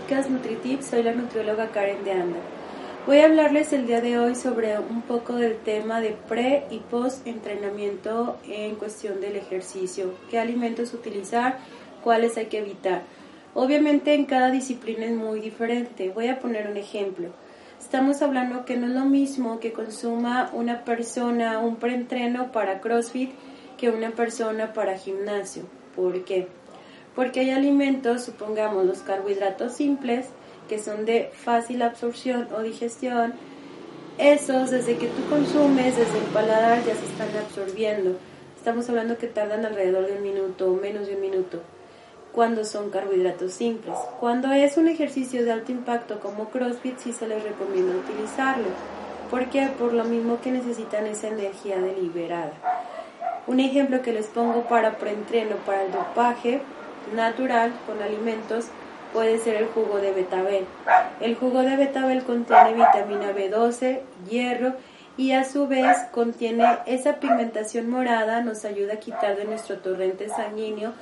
podcast Nutritiv, soy la nutrióloga Karen de Anda. Voy a hablarles el día de hoy sobre un poco del tema de pre y post entrenamiento en cuestión del ejercicio, qué alimentos utilizar, cuáles hay que evitar. Obviamente en cada disciplina es muy diferente. Voy a poner un ejemplo. Estamos hablando que no es lo mismo que consuma una persona un preentreno para CrossFit que una persona para gimnasio. ¿Por qué? Porque hay alimentos, supongamos los carbohidratos simples, que son de fácil absorción o digestión, esos desde que tú consumes, desde el paladar ya se están absorbiendo. Estamos hablando que tardan alrededor de un minuto o menos de un minuto cuando son carbohidratos simples. Cuando es un ejercicio de alto impacto como CrossFit sí se les recomienda utilizarlo. ¿Por qué? Por lo mismo que necesitan esa energía deliberada. Un ejemplo que les pongo para preentreno, para el dopaje natural con alimentos, puede ser el jugo de betabel. El jugo de betabel contiene vitamina B12, hierro y a su vez contiene esa pigmentación morada, nos ayuda a quitar de nuestro torrente sanguíneo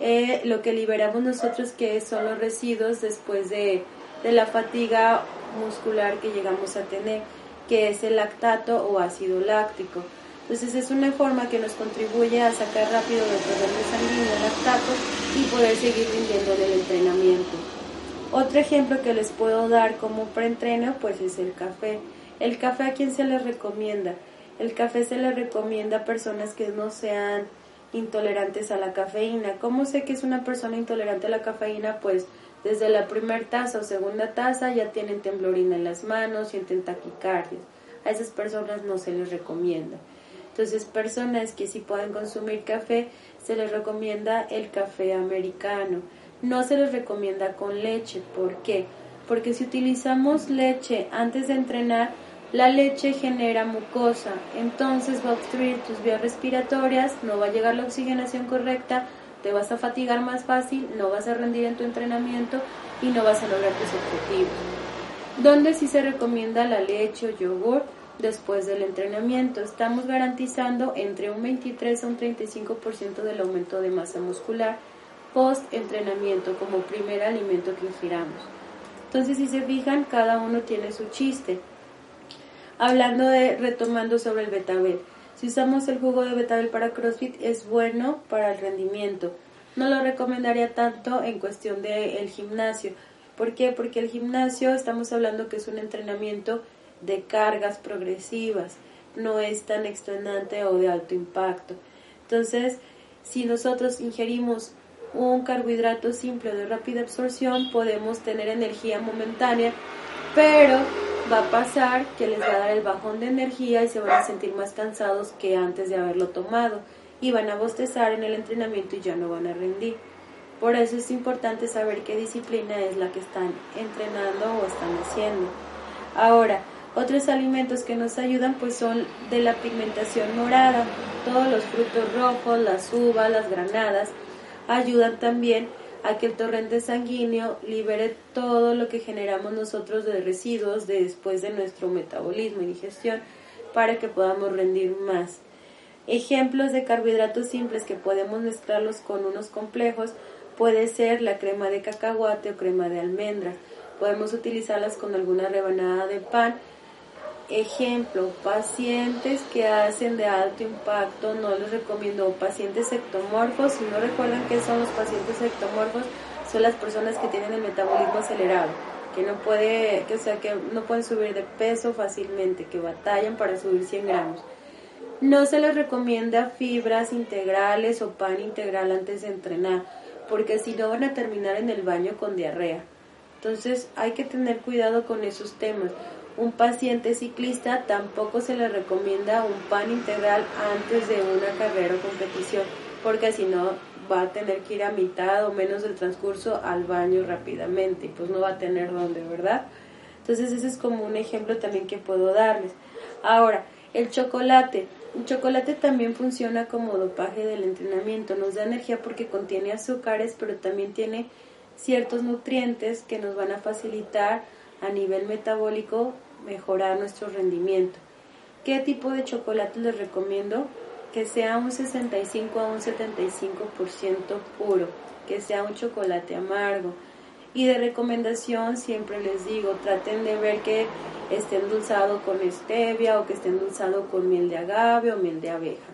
eh, lo que liberamos nosotros que son los residuos después de, de la fatiga muscular que llegamos a tener, que es el lactato o ácido láctico. Entonces es una forma que nos contribuye a sacar rápido del torrente sanguíneo el lactato y poder seguir rindiendo en el entrenamiento. Otro ejemplo que les puedo dar como preentreno pues es el café. El café a quién se les recomienda? El café se le recomienda a personas que no sean intolerantes a la cafeína. ¿Cómo sé que es una persona intolerante a la cafeína? Pues desde la primera taza o segunda taza ya tienen temblorina en las manos, sienten taquicardia. A esas personas no se les recomienda. Entonces, personas que sí pueden consumir café, se les recomienda el café americano. No se les recomienda con leche. ¿Por qué? Porque si utilizamos leche antes de entrenar, la leche genera mucosa, entonces va a obstruir tus vías respiratorias, no va a llegar la oxigenación correcta, te vas a fatigar más fácil, no vas a rendir en tu entrenamiento y no vas a lograr tus objetivos. ¿Dónde sí se recomienda la leche o yogur? Después del entrenamiento. Estamos garantizando entre un 23 a un 35% del aumento de masa muscular post entrenamiento como primer alimento que ingiramos. Entonces, si se fijan, cada uno tiene su chiste. Hablando de, retomando sobre el betabel. Si usamos el jugo de betabel para CrossFit, es bueno para el rendimiento. No lo recomendaría tanto en cuestión del gimnasio. ¿Por qué? Porque el gimnasio estamos hablando que es un entrenamiento de cargas progresivas, no es tan extenuante o de alto impacto. Entonces, si nosotros ingerimos un carbohidrato simple de rápida absorción, podemos tener energía momentánea, pero va a pasar que les va a dar el bajón de energía y se van a sentir más cansados que antes de haberlo tomado y van a bostezar en el entrenamiento y ya no van a rendir. Por eso es importante saber qué disciplina es la que están entrenando o están haciendo. Ahora, otros alimentos que nos ayudan pues son de la pigmentación morada. Todos los frutos rojos, las uvas, las granadas ayudan también a que el torrente sanguíneo libere todo lo que generamos nosotros de residuos de después de nuestro metabolismo y digestión para que podamos rendir más. Ejemplos de carbohidratos simples que podemos mezclarlos con unos complejos puede ser la crema de cacahuate o crema de almendras. Podemos utilizarlas con alguna rebanada de pan Ejemplo, pacientes que hacen de alto impacto, no les recomiendo pacientes ectomorfos, si no recuerdan qué son los pacientes ectomorfos, son las personas que tienen el metabolismo acelerado, que no puede, que, sea, que no pueden subir de peso fácilmente, que batallan para subir 100 gramos. No se les recomienda fibras integrales o pan integral antes de entrenar, porque si no van a terminar en el baño con diarrea. Entonces hay que tener cuidado con esos temas un paciente ciclista tampoco se le recomienda un pan integral antes de una carrera o competición, porque si no va a tener que ir a mitad o menos del transcurso al baño rápidamente y pues no va a tener dónde, ¿verdad? Entonces ese es como un ejemplo también que puedo darles. Ahora, el chocolate. El chocolate también funciona como dopaje del entrenamiento, nos da energía porque contiene azúcares, pero también tiene ciertos nutrientes que nos van a facilitar a nivel metabólico mejorar nuestro rendimiento. ¿Qué tipo de chocolate les recomiendo? Que sea un 65 a un 75% puro, que sea un chocolate amargo. Y de recomendación siempre les digo, traten de ver que esté endulzado con stevia o que esté endulzado con miel de agave o miel de abeja.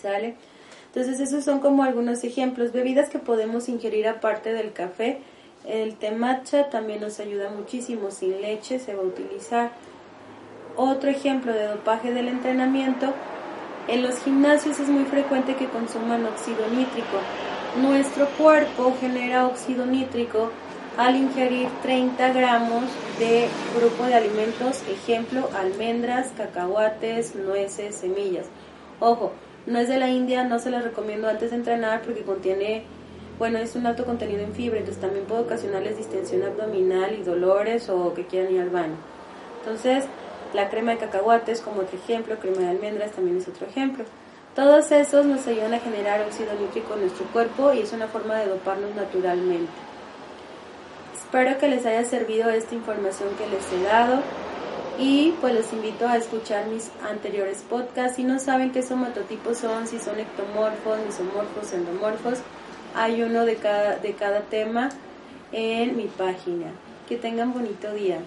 ¿Sale? Entonces esos son como algunos ejemplos. Bebidas que podemos ingerir aparte del café. El té matcha también nos ayuda muchísimo. Sin leche se va a utilizar. Otro ejemplo de dopaje del entrenamiento. En los gimnasios es muy frecuente que consuman óxido nítrico. Nuestro cuerpo genera óxido nítrico al ingerir 30 gramos de grupo de alimentos, ejemplo, almendras, cacahuates, nueces, semillas. Ojo, no es de la India, no se las recomiendo antes de entrenar porque contiene, bueno, es un alto contenido en fibra, entonces también puede ocasionarles distensión abdominal y dolores o que quieran ir al baño. Entonces, la crema de cacahuates como otro ejemplo, crema de almendras también es otro ejemplo. Todos esos nos ayudan a generar óxido nítrico en nuestro cuerpo y es una forma de doparnos naturalmente. Espero que les haya servido esta información que les he dado y pues los invito a escuchar mis anteriores podcasts. Si no saben qué somatotipos son, si son ectomorfos, mesomorfos, endomorfos, hay uno de cada, de cada tema en mi página. Que tengan bonito día.